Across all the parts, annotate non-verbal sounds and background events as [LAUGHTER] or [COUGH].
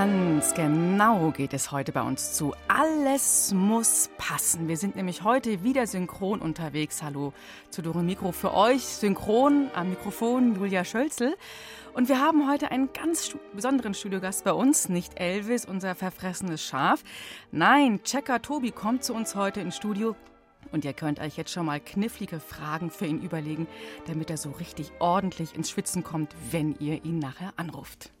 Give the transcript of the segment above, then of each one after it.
Ganz genau geht es heute bei uns zu. Alles muss passen. Wir sind nämlich heute wieder synchron unterwegs. Hallo zu Dore Mikro für euch. Synchron am Mikrofon Julia Schölzel. Und wir haben heute einen ganz besonderen Studiogast bei uns. Nicht Elvis, unser verfressenes Schaf. Nein, Checker Tobi kommt zu uns heute ins Studio. Und ihr könnt euch jetzt schon mal knifflige Fragen für ihn überlegen, damit er so richtig ordentlich ins Schwitzen kommt, wenn ihr ihn nachher anruft.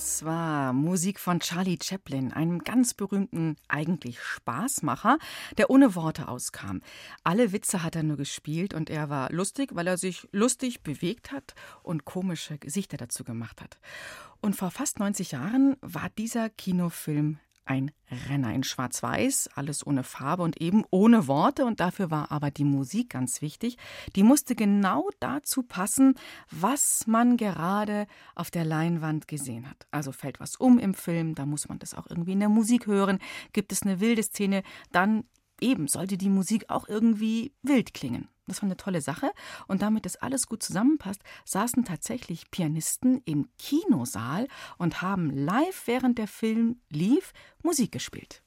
Das war Musik von Charlie Chaplin, einem ganz berühmten, eigentlich Spaßmacher, der ohne Worte auskam. Alle Witze hat er nur gespielt und er war lustig, weil er sich lustig bewegt hat und komische Gesichter dazu gemacht hat. Und vor fast 90 Jahren war dieser Kinofilm ein Renner in Schwarz-Weiß, alles ohne Farbe und eben ohne Worte. Und dafür war aber die Musik ganz wichtig. Die musste genau dazu passen, was man gerade auf der Leinwand gesehen hat. Also fällt was um im Film, da muss man das auch irgendwie in der Musik hören. Gibt es eine wilde Szene, dann eben sollte die Musik auch irgendwie wild klingen. Das war eine tolle Sache. Und damit das alles gut zusammenpasst, saßen tatsächlich Pianisten im Kinosaal und haben live, während der Film lief, Musik gespielt.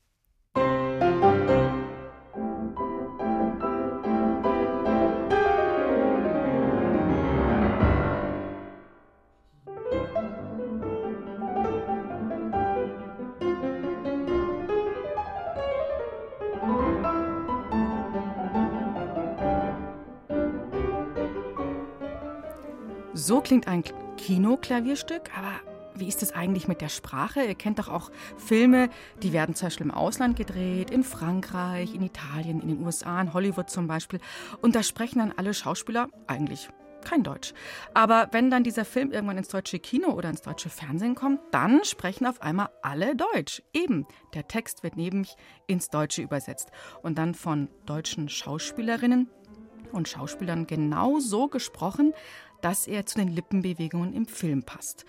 So klingt ein Kinoklavierstück, aber wie ist es eigentlich mit der Sprache? Ihr kennt doch auch Filme, die werden zum Beispiel im Ausland gedreht, in Frankreich, in Italien, in den USA, in Hollywood zum Beispiel. Und da sprechen dann alle Schauspieler eigentlich kein Deutsch. Aber wenn dann dieser Film irgendwann ins deutsche Kino oder ins deutsche Fernsehen kommt, dann sprechen auf einmal alle Deutsch. Eben, der Text wird nämlich ins Deutsche übersetzt und dann von deutschen Schauspielerinnen und Schauspielern genau so gesprochen, dass er zu den Lippenbewegungen im Film passt.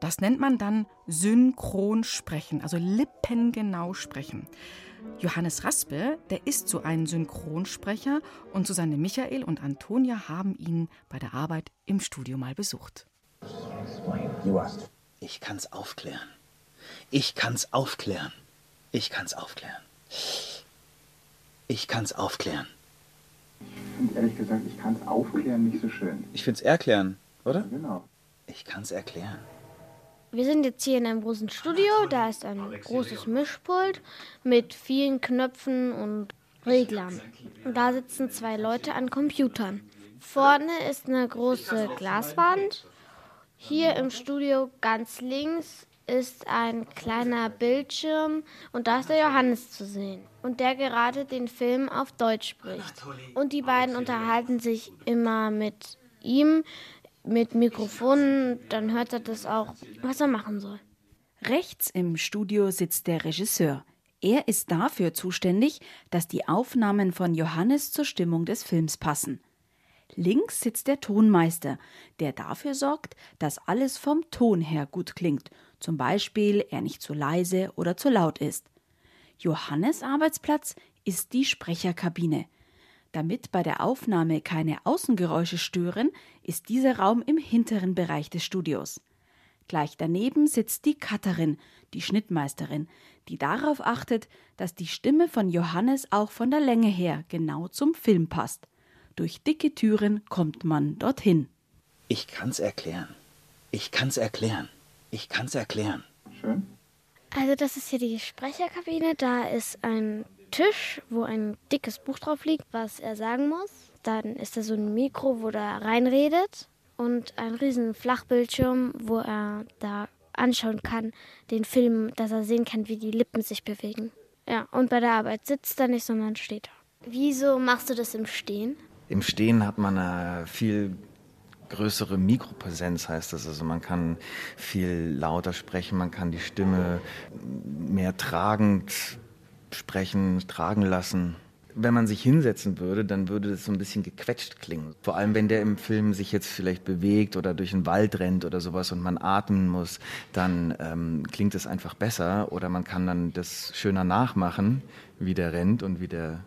Das nennt man dann synchron sprechen, also lippengenau sprechen. Johannes Raspe, der ist so ein Synchronsprecher und Susanne Michael und Antonia haben ihn bei der Arbeit im Studio mal besucht. Ich kann's aufklären. Ich kann's aufklären. Ich kann's aufklären. Ich kann's aufklären. Ich finde ehrlich gesagt, ich kann es aufklären nicht so schön. Ich find's erklären, oder? Ja, genau. Ich kann's erklären. Wir sind jetzt hier in einem großen Studio. Da ist ein großes Mischpult mit vielen Knöpfen und Reglern. Und da sitzen zwei Leute an Computern. Vorne ist eine große Glaswand. Hier im Studio ganz links ist ein kleiner Bildschirm und da ist der Johannes zu sehen. Und der gerade den Film auf Deutsch spricht. Und die beiden unterhalten sich immer mit ihm, mit Mikrofonen, dann hört er das auch, was er machen soll. Rechts im Studio sitzt der Regisseur. Er ist dafür zuständig, dass die Aufnahmen von Johannes zur Stimmung des Films passen. Links sitzt der Tonmeister, der dafür sorgt, dass alles vom Ton her gut klingt, zum Beispiel er nicht zu leise oder zu laut ist. Johannes Arbeitsplatz ist die Sprecherkabine. Damit bei der Aufnahme keine Außengeräusche stören, ist dieser Raum im hinteren Bereich des Studios. Gleich daneben sitzt die Cutterin, die Schnittmeisterin, die darauf achtet, dass die Stimme von Johannes auch von der Länge her genau zum Film passt. Durch dicke Türen kommt man dorthin. Ich kann's erklären. Ich kann's erklären. Ich kann's erklären. Schön. Also das ist hier die Sprecherkabine. Da ist ein Tisch, wo ein dickes Buch drauf liegt, was er sagen muss. Dann ist da so ein Mikro, wo er reinredet. Und ein riesen Flachbildschirm, wo er da anschauen kann, den Film, dass er sehen kann, wie die Lippen sich bewegen. Ja, und bei der Arbeit sitzt er nicht, sondern steht er. Wieso machst du das im Stehen? Im Stehen hat man eine viel größere Mikropräsenz heißt das. Also man kann viel lauter sprechen, man kann die Stimme mehr tragend sprechen, tragen lassen. Wenn man sich hinsetzen würde, dann würde das so ein bisschen gequetscht klingen. Vor allem, wenn der im Film sich jetzt vielleicht bewegt oder durch den Wald rennt oder sowas und man atmen muss, dann ähm, klingt es einfach besser. Oder man kann dann das schöner nachmachen, wie der rennt und wie der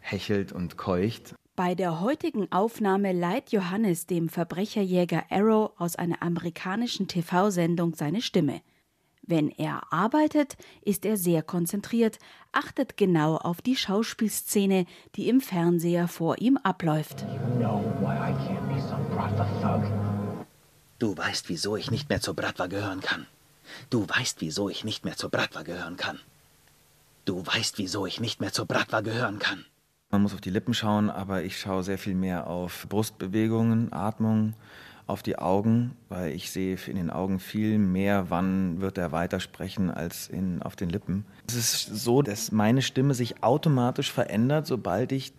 hechelt und keucht. Bei der heutigen Aufnahme leiht Johannes dem Verbrecherjäger Arrow aus einer amerikanischen TV-Sendung seine Stimme. Wenn er arbeitet, ist er sehr konzentriert, achtet genau auf die Schauspielszene, die im Fernseher vor ihm abläuft. Du weißt, wieso ich nicht mehr zur Bratwa gehören kann. Du weißt, wieso ich nicht mehr zur Bratwa gehören kann. Du weißt, wieso ich nicht mehr zur Bratwa gehören kann. Man muss auf die Lippen schauen, aber ich schaue sehr viel mehr auf Brustbewegungen, Atmung, auf die Augen, weil ich sehe in den Augen viel mehr, wann wird er weitersprechen als in, auf den Lippen. Es ist so, dass meine Stimme sich automatisch verändert, sobald ich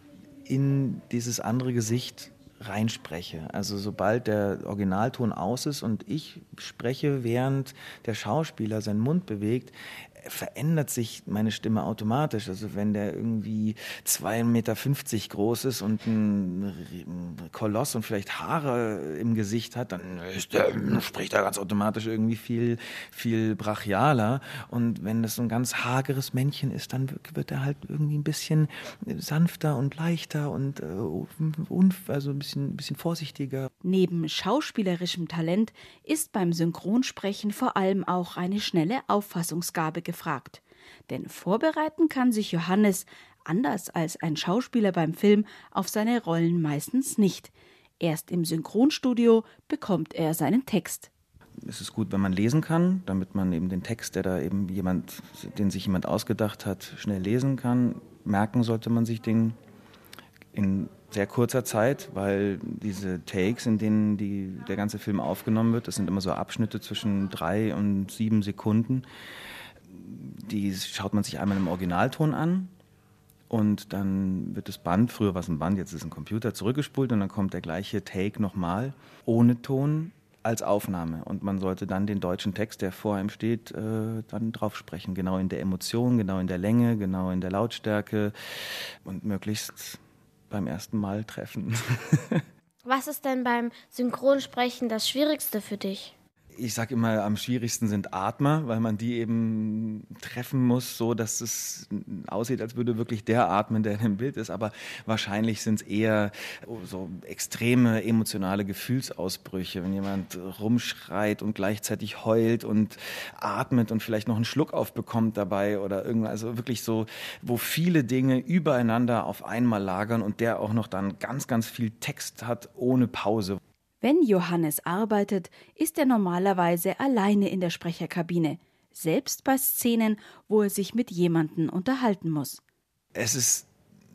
in dieses andere Gesicht reinspreche. Also sobald der Originalton aus ist und ich spreche, während der Schauspieler seinen Mund bewegt, verändert sich meine Stimme automatisch. Also wenn der irgendwie 2,50 Meter groß ist und ein Koloss und vielleicht Haare im Gesicht hat, dann der, spricht er ganz automatisch irgendwie viel, viel brachialer. Und wenn das so ein ganz hageres Männchen ist, dann wird er halt irgendwie ein bisschen sanfter und leichter und äh, also ein bisschen, ein bisschen vorsichtiger. Neben schauspielerischem Talent ist beim Synchronsprechen vor allem auch eine schnelle Auffassungsgabe gefragt gefragt. Denn vorbereiten kann sich Johannes, anders als ein Schauspieler beim Film, auf seine Rollen meistens nicht. Erst im Synchronstudio bekommt er seinen Text. Es ist gut, wenn man lesen kann, damit man eben den Text, der da eben jemand, den sich jemand ausgedacht hat, schnell lesen kann. Merken sollte man sich den in sehr kurzer Zeit, weil diese Takes, in denen die, der ganze Film aufgenommen wird, das sind immer so Abschnitte zwischen drei und sieben Sekunden die schaut man sich einmal im Originalton an und dann wird das Band, früher war es ein Band, jetzt ist es ein Computer, zurückgespult und dann kommt der gleiche Take nochmal ohne Ton als Aufnahme. Und man sollte dann den deutschen Text, der vor einem steht, äh, dann drauf sprechen. Genau in der Emotion, genau in der Länge, genau in der Lautstärke und möglichst beim ersten Mal treffen. [LAUGHS] Was ist denn beim Synchronsprechen das Schwierigste für dich? Ich sage immer, am schwierigsten sind Atmer, weil man die eben treffen muss, so dass es aussieht, als würde wirklich der atmen, der im Bild ist. Aber wahrscheinlich sind es eher so extreme emotionale Gefühlsausbrüche, wenn jemand rumschreit und gleichzeitig heult und atmet und vielleicht noch einen Schluck aufbekommt dabei oder irgendwas. Also wirklich so, wo viele Dinge übereinander auf einmal lagern und der auch noch dann ganz, ganz viel Text hat ohne Pause. Wenn Johannes arbeitet, ist er normalerweise alleine in der Sprecherkabine, selbst bei Szenen, wo er sich mit jemandem unterhalten muss. Es ist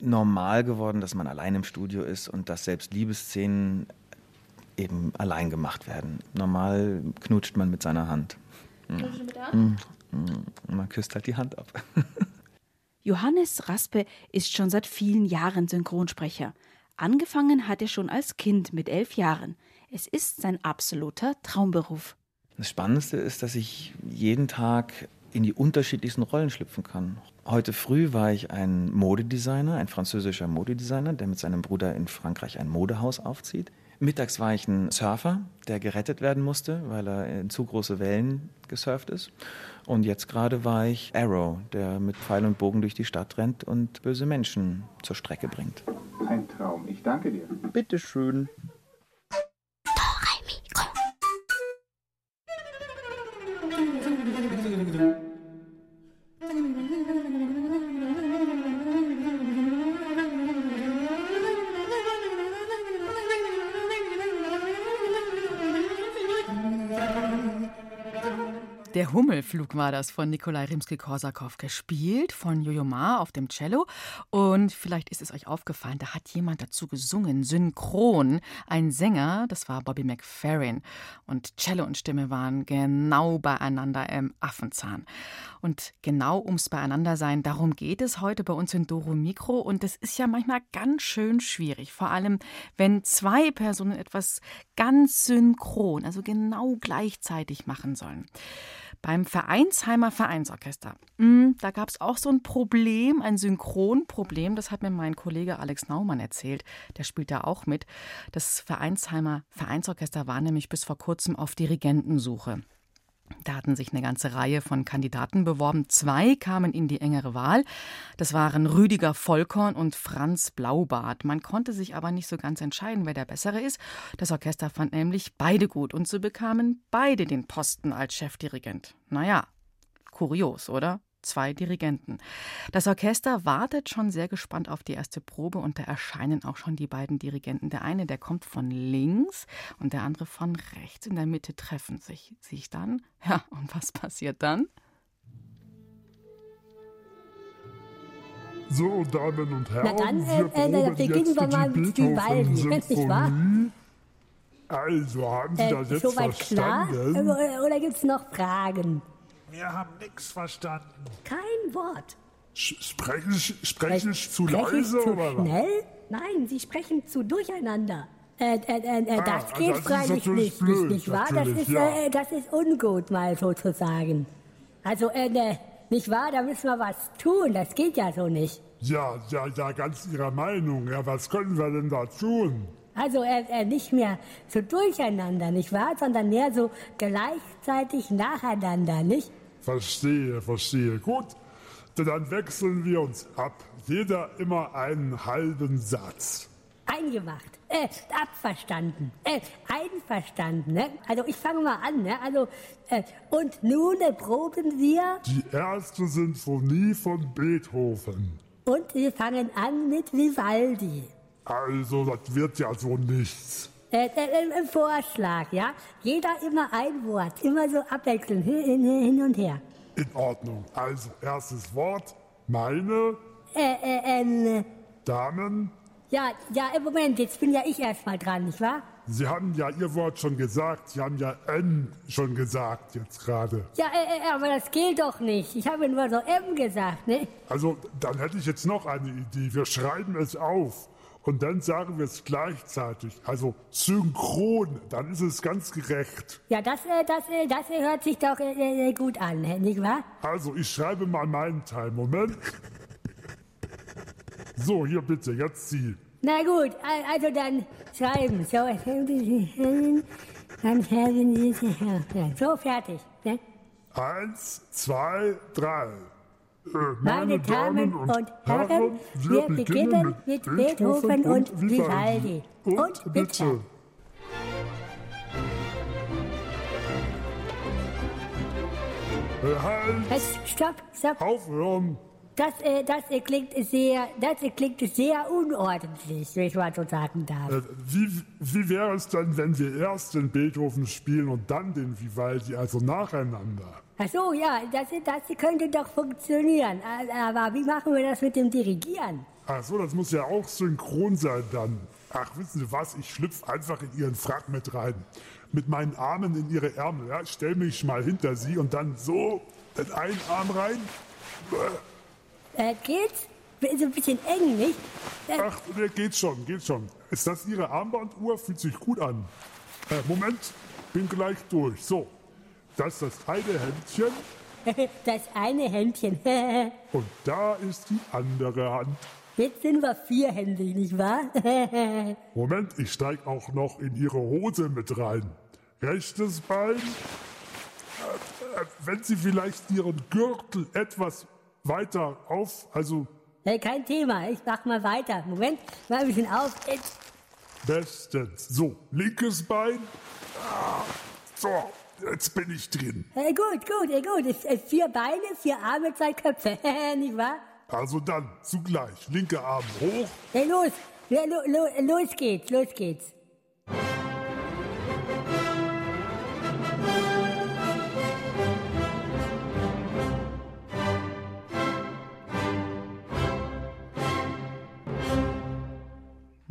normal geworden, dass man allein im Studio ist und dass selbst Liebesszenen eben allein gemacht werden. Normal knutscht man mit seiner Hand. Mhm. Man küsst halt die Hand ab. [LAUGHS] Johannes Raspe ist schon seit vielen Jahren Synchronsprecher. Angefangen hat er schon als Kind mit elf Jahren. Es ist sein absoluter Traumberuf. Das Spannendste ist, dass ich jeden Tag in die unterschiedlichsten Rollen schlüpfen kann. Heute früh war ich ein Modedesigner, ein französischer Modedesigner, der mit seinem Bruder in Frankreich ein Modehaus aufzieht. Mittags war ich ein Surfer, der gerettet werden musste, weil er in zu große Wellen gesurft ist. Und jetzt gerade war ich Arrow, der mit Pfeil und Bogen durch die Stadt rennt und böse Menschen zur Strecke bringt. Ein Traum. Ich danke dir. Bitteschön. who Der Hummelflug war das von Nikolai Rimsky-Korsakow gespielt, von Jojo Ma auf dem Cello. Und vielleicht ist es euch aufgefallen, da hat jemand dazu gesungen, synchron. Ein Sänger, das war Bobby McFerrin. Und Cello und Stimme waren genau beieinander im Affenzahn. Und genau ums Beieinandersein, darum geht es heute bei uns in Doro Mikro. Und das ist ja manchmal ganz schön schwierig. Vor allem, wenn zwei Personen etwas ganz synchron, also genau gleichzeitig machen sollen. Beim Vereinsheimer Vereinsorchester, hm, da gab es auch so ein Problem, ein Synchronproblem. Das hat mir mein Kollege Alex Naumann erzählt. Der spielt da auch mit. Das Vereinsheimer Vereinsorchester war nämlich bis vor kurzem auf Dirigentensuche. Da hatten sich eine ganze Reihe von Kandidaten beworben. Zwei kamen in die engere Wahl. Das waren Rüdiger Vollkorn und Franz Blaubart. Man konnte sich aber nicht so ganz entscheiden, wer der bessere ist. Das Orchester fand nämlich beide gut und so bekamen beide den Posten als Chefdirigent. Naja, kurios, oder? Zwei Dirigenten. Das Orchester wartet schon sehr gespannt auf die erste Probe und da erscheinen auch schon die beiden Dirigenten. Der eine, der kommt von links und der andere von rechts. In der Mitte treffen sich, sich dann. Ja, und was passiert dann? So, Damen und Herren, Na dann, wir äh, äh, beginnen wir mal mit Vivaldi, nicht wahr? Also, haben Sie äh, das jetzt soweit verstanden? klar? Oder, oder gibt es noch Fragen? Wir haben nichts verstanden. Kein Wort. Sprechen, sprechen ich zu leise zu oder schnell? Nein, Sie sprechen zu durcheinander. Äh, äh, äh, ah, das geht also freilich nicht, blöd, nicht, nicht wahr? Das ist, ja. äh, das ist ungut, mal sozusagen. Also, äh, ne, nicht wahr? Da müssen wir was tun. Das geht ja so nicht. Ja, ja, ja, ganz Ihrer Meinung. Ja, was können wir denn da tun? Also äh, äh, nicht mehr so durcheinander, nicht wahr? Sondern mehr so gleichzeitig nacheinander, nicht? Verstehe, verstehe. Gut, dann wechseln wir uns ab. Jeder immer einen halben Satz. Eingemacht. Äh, abverstanden. Äh, einverstanden, ne? Also ich fange mal an, ne? Also, äh, und nun erproben wir... Die erste Sinfonie von Beethoven. Und wir fangen an mit Vivaldi. Also, das wird ja so nichts. Äh, äh, äh, Vorschlag, ja? Jeder immer ein Wort, immer so abwechselnd, hin, hin und her. In Ordnung. Also, erstes Wort, meine. Äh, äh, äh, Damen. Ja, ja, im Moment, jetzt bin ja ich erstmal dran, nicht wahr? Sie haben ja Ihr Wort schon gesagt. Sie haben ja N schon gesagt jetzt gerade. Ja, äh, äh, aber das geht doch nicht. Ich habe nur so M gesagt, ne? Also, dann hätte ich jetzt noch eine Idee. Wir schreiben es auf. Und dann sagen wir es gleichzeitig, also synchron, dann ist es ganz gerecht. Ja, das, äh, das, äh, das hört sich doch äh, gut an, nicht wahr? Also, ich schreibe mal meinen Teil. Moment. [LAUGHS] So, hier bitte, jetzt Sie. Na gut, also dann schreiben. So, dann schreiben Sie so fertig. Ne? Eins, zwei, drei. Meine Damen und Herren, wir beginnen mit Beethoven und Vivaldi. Und bitte. Halt! Stopp, stopp. Aufhören. Das, äh, das äh, klingt sehr, das äh, klingt sehr unordentlich, wenn ich mal so sagen darf. Äh, wie, wie wäre es dann, wenn wir erst den Beethoven spielen und dann den Vivaldi, also nacheinander? Ach so, ja, das, das könnte doch funktionieren. Aber wie machen wir das mit dem Dirigieren? Ach so, das muss ja auch synchron sein dann. Ach, wissen Sie was? Ich schlüpfe einfach in Ihren Frack mit rein. Mit meinen Armen in Ihre Ärmel. Ja? Stell mich mal hinter Sie und dann so in einen Arm rein. Äh, geht's? Ist ein bisschen eng, nicht? Äh, Ach, nee, geht schon, geht schon. Ist das Ihre Armbanduhr? Fühlt sich gut an. Äh, Moment, bin gleich durch. So, das ist das eine Händchen. [LAUGHS] Das eine Händchen. [LAUGHS] Und da ist die andere Hand. Jetzt sind wir vierhändig, nicht wahr? [LAUGHS] Moment, ich steig auch noch in Ihre Hose mit rein. Rechtes Bein. Äh, wenn Sie vielleicht Ihren Gürtel etwas weiter auf, also. Hey, kein Thema, ich mach mal weiter. Moment, mal ein bisschen auf. Bestens. So, linkes Bein. Ah, so, Jetzt bin ich drin. Hey, gut, gut, hey, gut. Vier Beine, vier Arme, zwei Köpfe. [LAUGHS] Nicht wahr? Also dann, zugleich. Linke Arm hoch. Hey, los. Ja, lo, lo, los geht's, los geht's.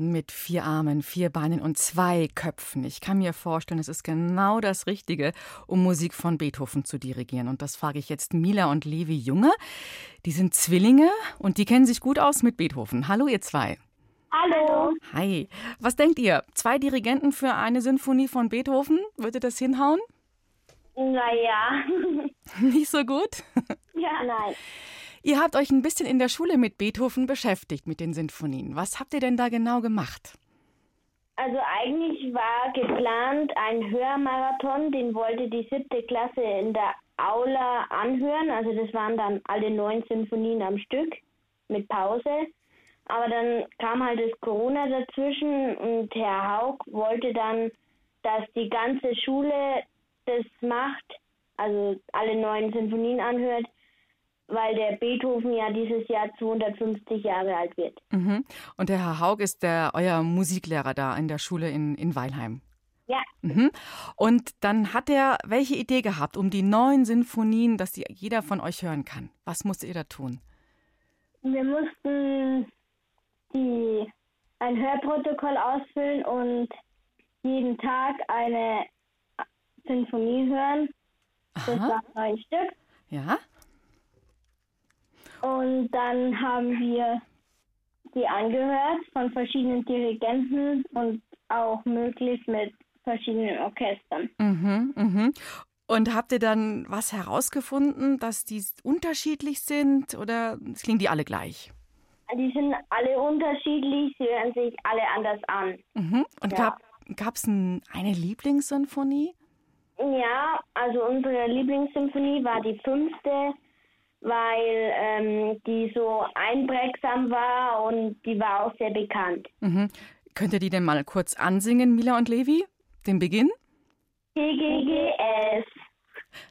Mit vier Armen, vier Beinen und zwei Köpfen. Ich kann mir vorstellen, es ist genau das Richtige, um Musik von Beethoven zu dirigieren. Und das frage ich jetzt Mila und Levi Junge. Die sind Zwillinge und die kennen sich gut aus mit Beethoven. Hallo, ihr zwei. Hallo. Hi. Was denkt ihr? Zwei Dirigenten für eine Sinfonie von Beethoven? Würde das hinhauen? Naja. [LAUGHS] Nicht so gut? Ja, [LAUGHS] nein. Ihr habt euch ein bisschen in der Schule mit Beethoven beschäftigt, mit den Sinfonien. Was habt ihr denn da genau gemacht? Also eigentlich war geplant ein Hörmarathon, den wollte die siebte Klasse in der Aula anhören. Also das waren dann alle neun Sinfonien am Stück mit Pause. Aber dann kam halt das Corona dazwischen und Herr Haug wollte dann, dass die ganze Schule das macht, also alle neun Sinfonien anhört weil der Beethoven ja dieses Jahr 250 Jahre alt wird. Mhm. Und der Herr Haug ist der euer Musiklehrer da in der Schule in, in Weilheim. Ja. Mhm. Und dann hat er welche Idee gehabt, um die neuen Sinfonien, dass die jeder von euch hören kann. Was musstet ihr da tun? Wir mussten die, ein Hörprotokoll ausfüllen und jeden Tag eine Sinfonie hören. Aha. Das war neun Stück. Ja. Und dann haben wir die angehört von verschiedenen Dirigenten und auch möglichst mit verschiedenen Orchestern. Mhm, mhm. Und habt ihr dann was herausgefunden, dass die unterschiedlich sind oder klingen die alle gleich? Die sind alle unterschiedlich, sie hören sich alle anders an. Mhm. Und Ja. gab es ein, eine Lieblingssinfonie? Ja, also unsere Lieblingssymphonie war die fünfte, weil ähm, die so einprägsam war und die war auch sehr bekannt. Mhm. Könnt ihr die denn mal kurz ansingen, Mila und Levi? Den Beginn? GGGS.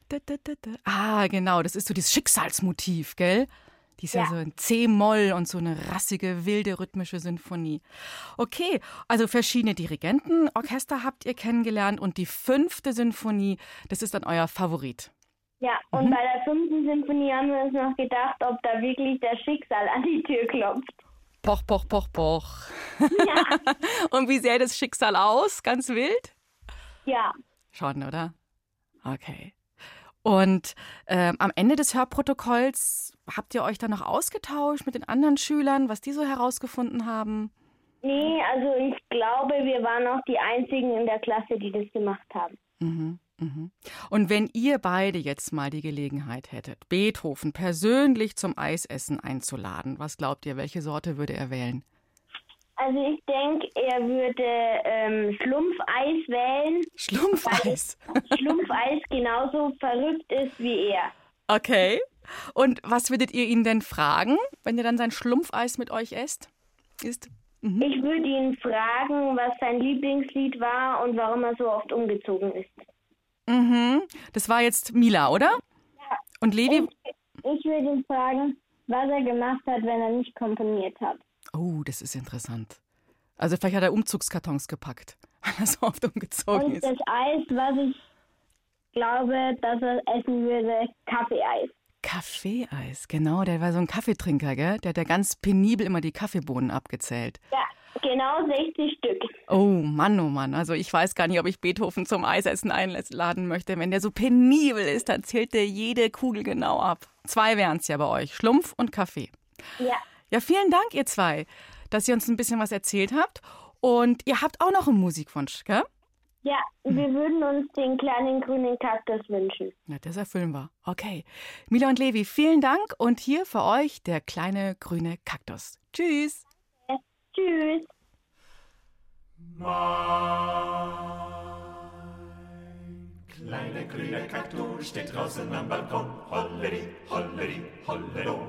Da, da, da, da. Ah, genau, das ist so dieses Schicksalsmotiv, gell? Die ist ja, Ja. so ein C-Moll und so eine rassige, wilde, rhythmische Sinfonie. Okay, also verschiedene Dirigentenorchester habt ihr kennengelernt und die fünfte Sinfonie, das ist dann euer Favorit. Ja, und Mhm. bei der fünften Sinfonie haben wir uns noch gedacht, ob da wirklich das Schicksal an die Tür klopft. Poch, poch, poch, poch. Ja, [LAUGHS] Und wie sähe das Schicksal aus? Ganz wild? ja. Schon, oder? Okay. Und ähm, am Ende des Hörprotokolls habt ihr euch dann noch ausgetauscht mit den anderen Schülern, was die so herausgefunden haben? Nee, also ich glaube, wir waren auch die Einzigen in der Klasse, die das gemacht haben. Mhm. Und wenn ihr beide jetzt mal die Gelegenheit hättet, Beethoven persönlich zum Eisessen einzuladen, was glaubt ihr, welche Sorte würde er wählen? Also ich denke, er würde ähm, Schlumpfeis wählen. Schlumpfeis. Schlumpfeis genauso verrückt ist wie er. Okay. Und was würdet ihr ihn denn fragen, wenn ihr dann sein Schlumpfeis mit euch esst? Ist? Mhm. Ich würde ihn fragen, was sein Lieblingslied war und warum er so oft umgezogen ist. Mhm. Das war jetzt Mila, oder? Ja. Und Levi? Ich würde ihn fragen, was er gemacht hat, wenn er nicht komponiert hat. Oh, das ist interessant. Also vielleicht hat er Umzugskartons gepackt, [LAUGHS] weil er so oft umgezogen Und ist. das Eis, was ich glaube, dass er essen würde, Kaffeeeis. Kaffeeeis, genau. Der war so ein Kaffeetrinker, gell? Der hat ja ganz penibel immer die Kaffeebohnen abgezählt. Ja, genau 60 Stück. Oh Mann, oh Mann. Also ich weiß gar nicht, ob ich Beethoven zum Eisessen einladen möchte. Wenn der so penibel ist, dann zählt der jede Kugel genau ab. Zwei wären es ja bei euch. Schlumpf und Kaffee. Ja. Ja, vielen Dank, ihr zwei, dass ihr uns ein bisschen was erzählt habt. Und ihr habt auch noch einen Musikwunsch, gell? Ja, wir würden uns den kleinen grünen Kaktus wünschen. Ja, das erfüllen wir. Okay. Mila und Levi, vielen Dank. Und hier für euch der kleine grüne Kaktus. Tschüss. Tschüss. Kleiner grüner Kaktus steht draußen am Balkon. Holleri, holleri, hollero.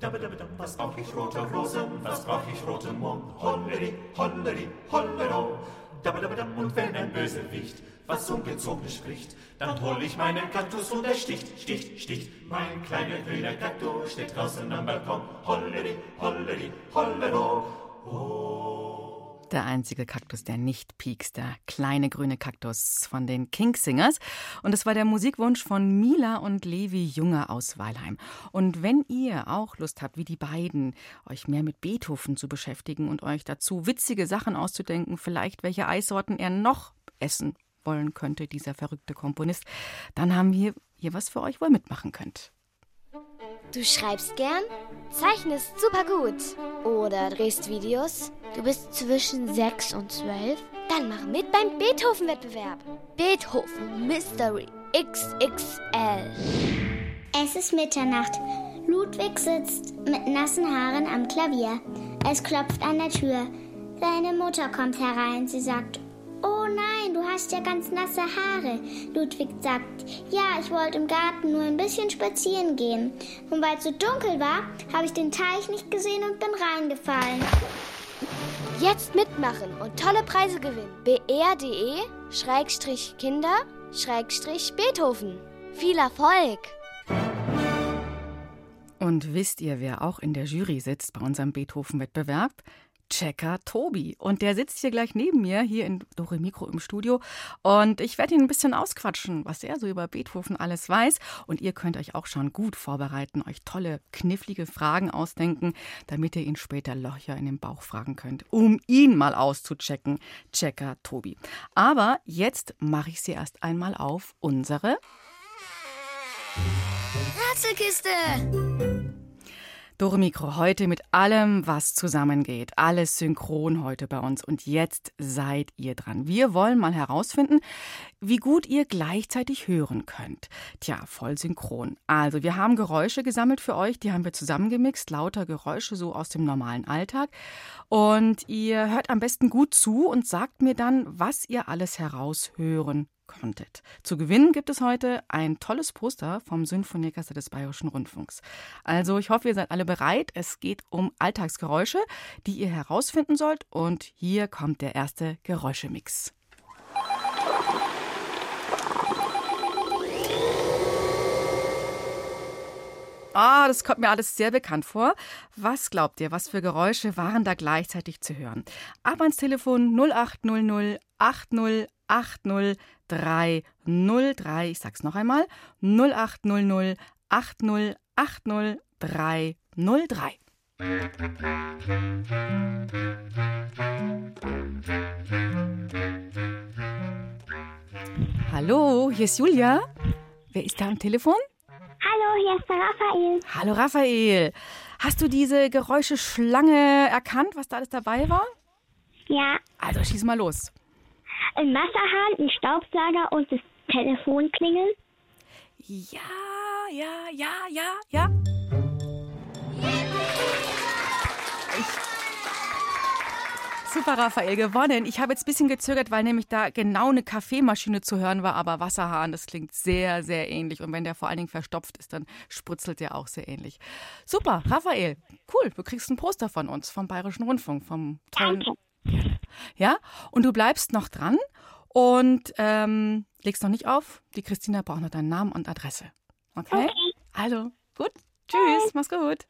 Dabbadabbadam, was brauch ich rote Rosen, was brauch ich roten Mond? Holleri, holleri, hollero. Dabbadabbadam, und wenn ein Bösewicht was ungezogen spricht, dann hol ich meinen Kaktus und er sticht, sticht, sticht. Mein kleiner grüner Kaktus steht draußen am Balkon. Holleri, holleri, hollero. Der einzige Kaktus, der nicht piekst, der kleine grüne Kaktus von den Kingsingers. Und es war der Musikwunsch von Mila und Levi Junger aus Weilheim. Und wenn ihr auch Lust habt, wie die beiden, euch mehr mit Beethoven zu beschäftigen und euch dazu witzige Sachen auszudenken, vielleicht welche Eissorten er noch essen wollen könnte, dieser verrückte Komponist, dann haben wir hier was für euch, wo ihr mitmachen könnt. Du schreibst gern, zeichnest super gut oder drehst Videos. Du bist zwischen 6 und 12. Dann mach mit beim Beethoven-Wettbewerb. Beethoven Mystery XXL. Es ist Mitternacht. Ludwig sitzt mit nassen Haaren am Klavier. Es klopft an der Tür. Seine Mutter kommt herein. Sie sagt, Oh nein, du hast ja ganz nasse Haare. Ludwig sagt, ja, ich wollte im Garten nur ein bisschen spazieren gehen. Und weil es so dunkel war, habe ich den Teich nicht gesehen und bin reingefallen. Jetzt mitmachen und tolle Preise gewinnen. br.de-kinder-beethoven. Viel Erfolg! Und wisst ihr, wer auch in der Jury sitzt bei unserem Beethoven-Wettbewerb? Checker Tobi. Und der sitzt hier gleich neben mir, hier in Dore Mikro im Studio. Und ich werde ihn ein bisschen ausquatschen, was er so über Beethoven alles weiß. Und ihr könnt euch auch schon gut vorbereiten, euch tolle, knifflige Fragen ausdenken, damit ihr ihn später Löcher in den Bauch fragen könnt, um ihn mal auszuchecken. Checker Tobi. Aber jetzt mache ich sie erst einmal auf unsere Rätselkiste! Dore Mikro heute mit allem, was zusammengeht. Alles synchron heute bei uns. Und jetzt seid ihr dran. Wir wollen mal herausfinden, wie gut ihr gleichzeitig hören könnt. Tja, voll synchron. Also, wir haben Geräusche gesammelt für euch. Die haben wir zusammengemixt. Lauter Geräusche so aus dem normalen Alltag. Und ihr hört am besten gut zu und sagt mir dann, was ihr alles heraushören konntet. Zu gewinnen gibt es heute ein tolles Poster vom Symphonieorchester des Bayerischen Rundfunks. Also ich hoffe, ihr seid alle bereit. Es geht um Alltagsgeräusche, die ihr herausfinden sollt. Und hier kommt der erste Geräuschemix. Ah, das kommt mir alles sehr bekannt vor. Was glaubt ihr, was für Geräusche waren da gleichzeitig zu hören? Ab ans Telefon 0800 80 80 303. Ich sag's noch einmal. 0800 80 80 303. Hallo, hier ist Julia. Wer ist da am Telefon? Hallo, hier ist der Raphael. Hallo Raphael. Hast du diese Geräuscheschlange erkannt, was da alles dabei war? Ja. Also schieß mal los. Ein Wasserhahn, ein Staubsauger und das Telefon klingeln. Ja, ja, ja, ja, ja. Super, Raphael, gewonnen. Ich habe jetzt ein bisschen gezögert, weil nämlich da genau eine Kaffeemaschine zu hören war, aber Wasserhahn, das klingt sehr, sehr ähnlich. Und wenn der vor allen Dingen verstopft ist, dann spritzelt der auch sehr ähnlich. Super, Raphael, cool. Du kriegst ein Poster von uns, vom Bayerischen Rundfunk, vom tollen. Danke. [LAUGHS] Ja, und du bleibst noch dran und ähm, legst noch nicht auf. Die Christina braucht noch deinen Namen und Adresse. Okay? Okay. Also, gut. Tschüss, mach's gut.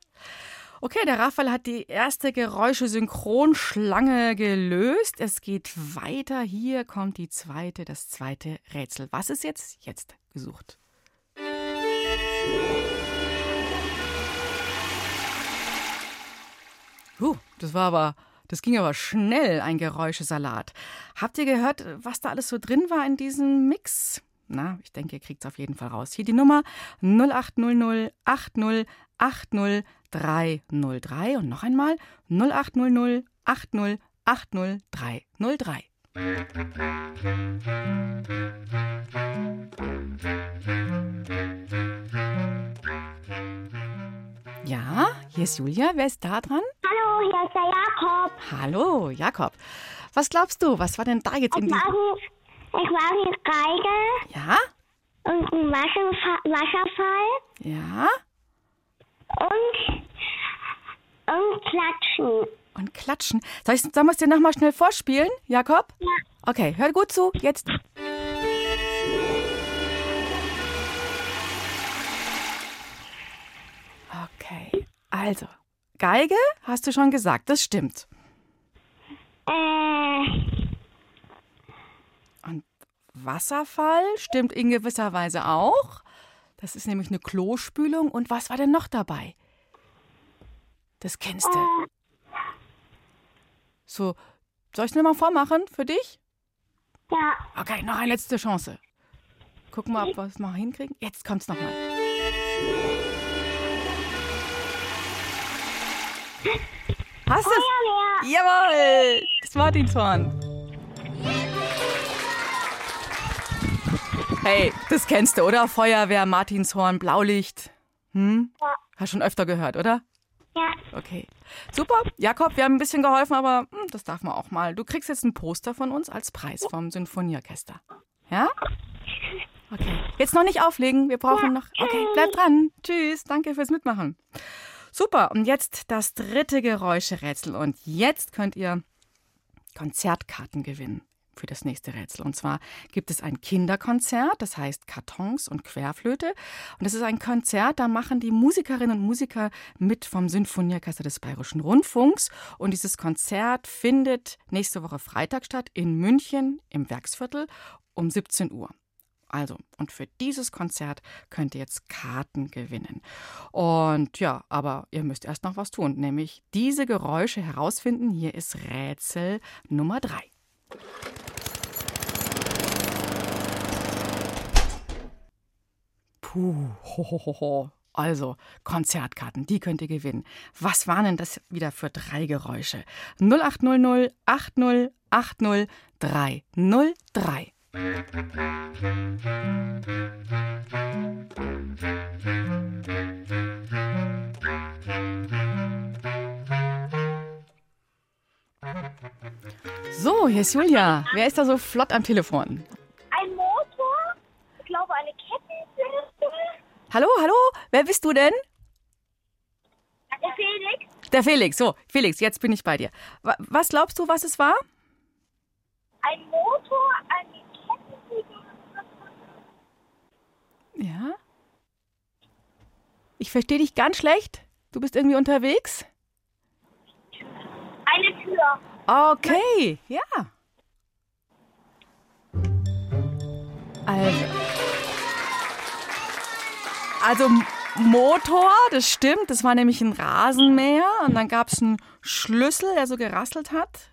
Okay, der Raphael hat die erste Geräusche-Synchronschlange gelöst. Es geht weiter. Hier kommt die zweite, das zweite Rätsel. Was ist jetzt? Jetzt gesucht. Huh, das war aber, das ging aber schnell, ein Geräuschesalat. Habt ihr gehört, was da alles so drin war in diesem Mix? Na, ich denke, ihr kriegt es auf jeden Fall raus. Hier die Nummer 0800 80 80 303 und noch einmal 0800 80 80 303. Ja, hier ist Julia. Wer ist da dran? Hallo, hier ist der Jakob. Hallo, Jakob. Was glaubst du, was war denn da jetzt in Ich diesem... war, ich war eine Geige Ja? und ein Wasserfa Wasserfall Ja? und, und Klatschen. Und klatschen. Soll ich, sollen wir es dir nochmal schnell vorspielen, Jakob? Ja. Okay, hör gut zu. Jetzt. Okay, also, Geige hast du schon gesagt, das stimmt. Äh. Und Wasserfall stimmt in gewisser Weise auch. Das ist nämlich eine Klospülung. Und was war denn noch dabei? Das kennst du. Äh. So, soll ich es nochmal vormachen für dich? Ja. Okay, noch eine letzte Chance. Gucken wir, ob wir es mal hinkriegen. Jetzt kommt's nochmal. Hast du es? Jawohl! Das Martinshorn. Hey, das kennst du, oder? Feuerwehr, Martinshorn, Blaulicht. Hm? Ja. Hast schon öfter gehört, oder? Ja. Okay. Super. Jakob, wir haben ein bisschen geholfen, aber hm, das darf man auch mal. Du kriegst jetzt ein Poster von uns als Preis vom Sinfonieorchester. Ja? Okay. Jetzt noch nicht auflegen. Wir brauchen noch. Okay, bleib dran. Tschüss. Danke fürs Mitmachen. Super. Und jetzt das dritte Geräuscherätsel. Und jetzt könnt ihr Konzertkarten gewinnen für das nächste Rätsel. Und zwar gibt es ein Kinderkonzert, das heißt Kartons und Querflöte. Und das ist ein Konzert, da machen die Musikerinnen und Musiker mit vom Sinfonieorchester des Bayerischen Rundfunks. Und dieses Konzert findet nächste Woche Freitag statt in München im Werksviertel um 17 Uhr. Also, und für dieses Konzert könnt ihr jetzt Karten gewinnen. Und ja, aber ihr müsst erst noch was tun, nämlich diese Geräusche herausfinden. Hier ist Rätsel Nummer drei. Puh, ho, ho, ho, ho. Also, Konzertkarten, die könnt ihr gewinnen. Was waren denn das wieder für drei Geräusche? 0800 80 80 303. So, hier ist Julia. Wer ist da so flott am Telefon? Ein Motor, ich glaube eine Kettensäge. Hallo, hallo? Wer bist du denn? Der Felix, Der Felix. So, Felix, jetzt bin ich bei dir. Wa- Was glaubst du, was es war? ein Motor, eine Kettensäge. Ja? Ich verstehe dich ganz schlecht. Du bist irgendwie unterwegs? Eine Tür. Okay, ja. Also. Also Motor, das stimmt. Das war nämlich ein Rasenmäher und dann gab es einen Schlüssel, der so gerasselt hat.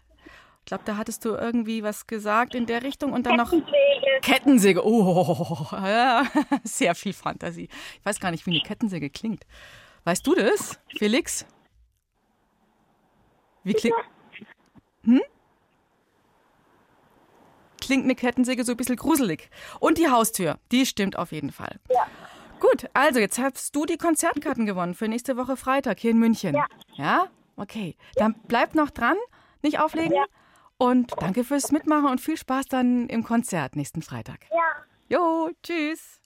Ich glaube, da hattest du irgendwie was gesagt in der Richtung und dann noch Kettensäge. Kettensäge. Oh, [LAUGHS] ja, sehr viel Fantasie. Ich weiß gar nicht, wie eine Kettensäge klingt. Weißt du das, Felix? Wie klingt. Hm? Klingt eine Kettensäge so ein bisschen gruselig. Und die Haustür, die stimmt auf jeden Fall. Ja. Gut, also jetzt hast du die Konzertkarten gewonnen für nächste Woche Freitag hier in München. Ja. Ja? Okay. Dann bleib noch dran, nicht auflegen. Ja. Und danke fürs Mitmachen und viel Spaß dann im Konzert nächsten Freitag. Ja. Jo, tschüss.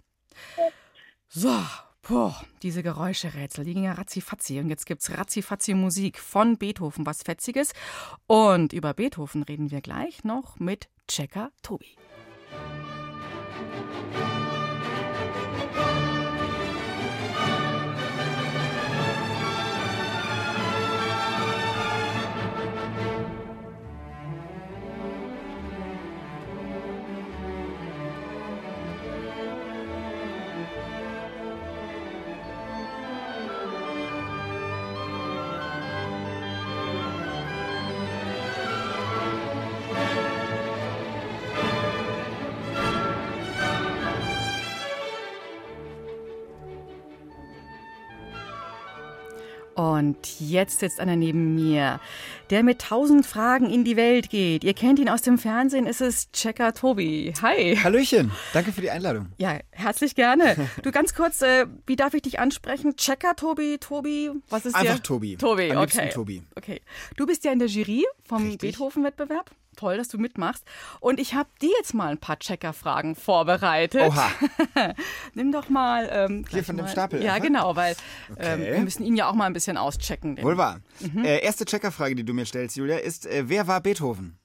So, boah, diese Geräuscherätsel, die gingen ja ratzifatzi. Und jetzt gibt's ratzifatzi Musik von Beethoven, was Fetziges. Und über Beethoven reden wir gleich noch mit Checker Tobi. Und jetzt sitzt einer neben mir, der mit tausend Fragen in die Welt geht. Ihr kennt ihn aus dem Fernsehen, es ist Checker Tobi. Hi. Hallöchen, danke für die Einladung. Ja, herzlich gerne. Du ganz kurz, äh, wie darf ich dich ansprechen? Checker Tobi, Tobi, was ist Einfach dir? Tobi. Tobi, Am okay. Tobi. Okay. Du bist ja in der Jury vom Beethoven-Wettbewerb. Toll, dass du mitmachst. Und ich habe dir jetzt mal ein paar Checker-Fragen vorbereitet. Oha. [LAUGHS] Nimm doch mal. Ähm, Hier von dem mal. Stapel Ja, genau, weil ähm, Okay. wir müssen ihn ja auch mal ein bisschen auschecken. den- Wohl wahr. Mhm. Äh, erste Checkerfrage, die du mir stellst, Julia, ist, äh, wer war Beethoven?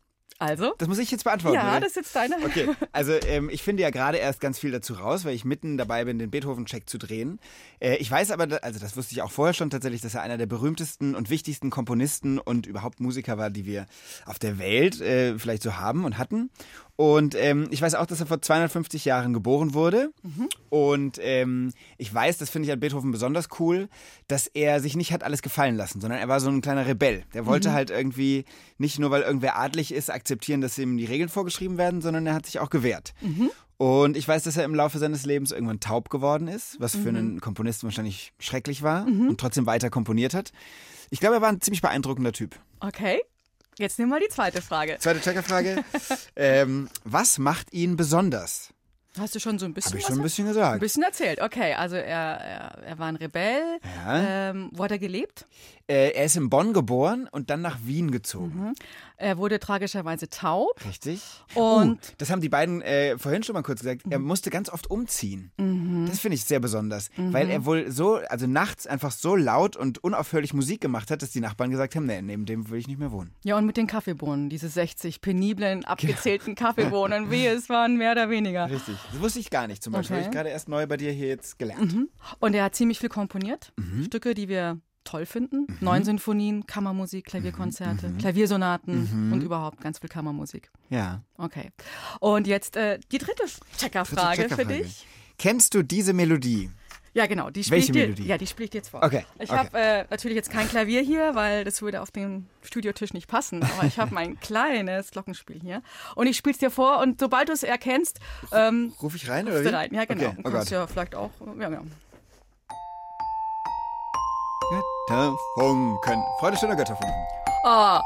Also? Das muss ich jetzt beantworten. Ja, oder? das ist jetzt deine. Okay, [LAUGHS] also ähm, ich finde ja gerade erst ganz viel dazu raus, weil ich mitten dabei bin, den Beethoven-Check zu drehen. Äh, ich weiß aber, also das wusste ich auch vorher schon tatsächlich, dass er einer der berühmtesten und wichtigsten Komponisten und überhaupt Musiker war, die wir auf der Welt äh, vielleicht so haben und hatten. Und ähm, ich weiß auch, dass er vor 250 Jahren geboren wurde. Mhm. Und ähm, ich weiß, das finde ich an Beethoven besonders cool, dass er sich nicht hat alles gefallen lassen, sondern er war so ein kleiner Rebell. Der wollte Mhm. halt irgendwie nicht nur, weil irgendwer adlig ist, akzeptieren, dass ihm die Regeln vorgeschrieben werden, sondern er hat sich auch gewehrt. Mhm. Und ich weiß, dass er im Laufe seines Lebens irgendwann taub geworden ist, was für Mhm. einen Komponisten wahrscheinlich schrecklich war Mhm. und trotzdem weiter komponiert hat. Ich glaube, er war ein ziemlich beeindruckender Typ. Okay. Jetzt nehmen wir die zweite Frage. Zweite Checkerfrage. [LAUGHS] ähm, was macht ihn besonders? Hast du schon so ein bisschen Habe ich schon ein bisschen gesagt. Ein bisschen erzählt. Okay, also er, er, er war ein Rebell. Ja. Ähm, wo hat er gelebt? Äh, er ist in Bonn geboren und dann nach Wien gezogen. Mhm. Er wurde tragischerweise taub. Richtig. Und- uh, das haben die beiden äh, vorhin schon mal kurz gesagt. Er musste ganz oft umziehen. Mhm. Das finde ich sehr besonders, Mhm. weil er wohl so, also nachts einfach so laut und unaufhörlich Musik gemacht hat, dass die Nachbarn gesagt haben, nee, neben dem will ich nicht mehr wohnen. Ja, und mit den Kaffeebohnen, diese 60 peniblen, abgezählten Genau. Kaffeebohnen, wie es waren mehr oder weniger. Richtig. Das wusste ich gar nicht zum Beispiel. Okay. Habe ich gerade erst neu bei dir hier jetzt gelernt. Mhm. Und er hat ziemlich viel komponiert. Mhm. Stücke, die wir toll finden. Neun Sinfonien, Kammermusik, Klavierkonzerte, Klaviersonaten Mhm. und überhaupt ganz viel Kammermusik. Ja. Okay. Und jetzt äh, die dritte Checkerfrage Dritte für dich. Kennst du diese Melodie? Ja, genau. Die spiele ich Welche dir, Melodie? Ja, die spiele ich dir jetzt vor. Okay, Ich okay. habe äh, natürlich jetzt kein Klavier hier, weil das würde auf den Studiotisch nicht passen. Aber ich habe mein [LAUGHS] kleines Glockenspiel hier. Und ich spiele es dir vor und sobald du es erkennst, ähm, Ruf ich rein oder wie? rein. Ja, genau. Okay. Oh kannst Gott. ja vielleicht auch. Ja, genau. Götterfunken. Freude schöner Götterfunken. Oh,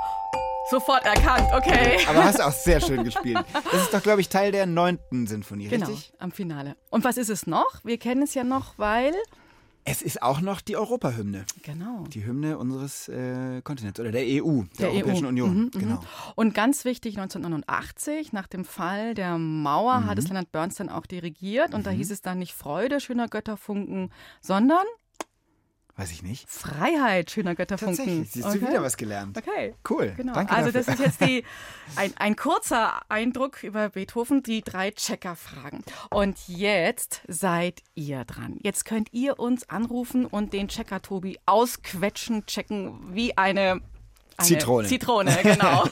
sofort erkannt. Okay. Aber hast auch sehr schön gespielt. Das ist doch, glaube ich, Teil der neunten Sinfonie, Genau, richtig? am Finale. Und was ist es noch? Wir kennen es ja noch, weil. Es ist auch noch die Europahymne. Genau. Die Hymne unseres äh, Kontinents oder der EU, der, Der Europäischen EU. Union. Mhm, mhm. Genau. Und ganz wichtig, 1989, nach dem Fall der Mauer, Mhm. hat es Leonard Bernstein auch dirigiert. Und da hieß es dann nicht Freude, schöner Götterfunken, sondern Weiß ich nicht. Freiheit, schöner Götterfunken. Tatsächlich. Siehst du wieder was gelernt. Okay. Cool. Genau. Danke also dafür. das ist jetzt die, [LAUGHS] ein, ein kurzer Eindruck über Beethoven, die drei Checker-Fragen. Und jetzt seid ihr dran. Jetzt könnt ihr uns anrufen und den Checker Tobi ausquetschen, checken wie eine, eine Zitrone. Zitrone, genau. [LAUGHS]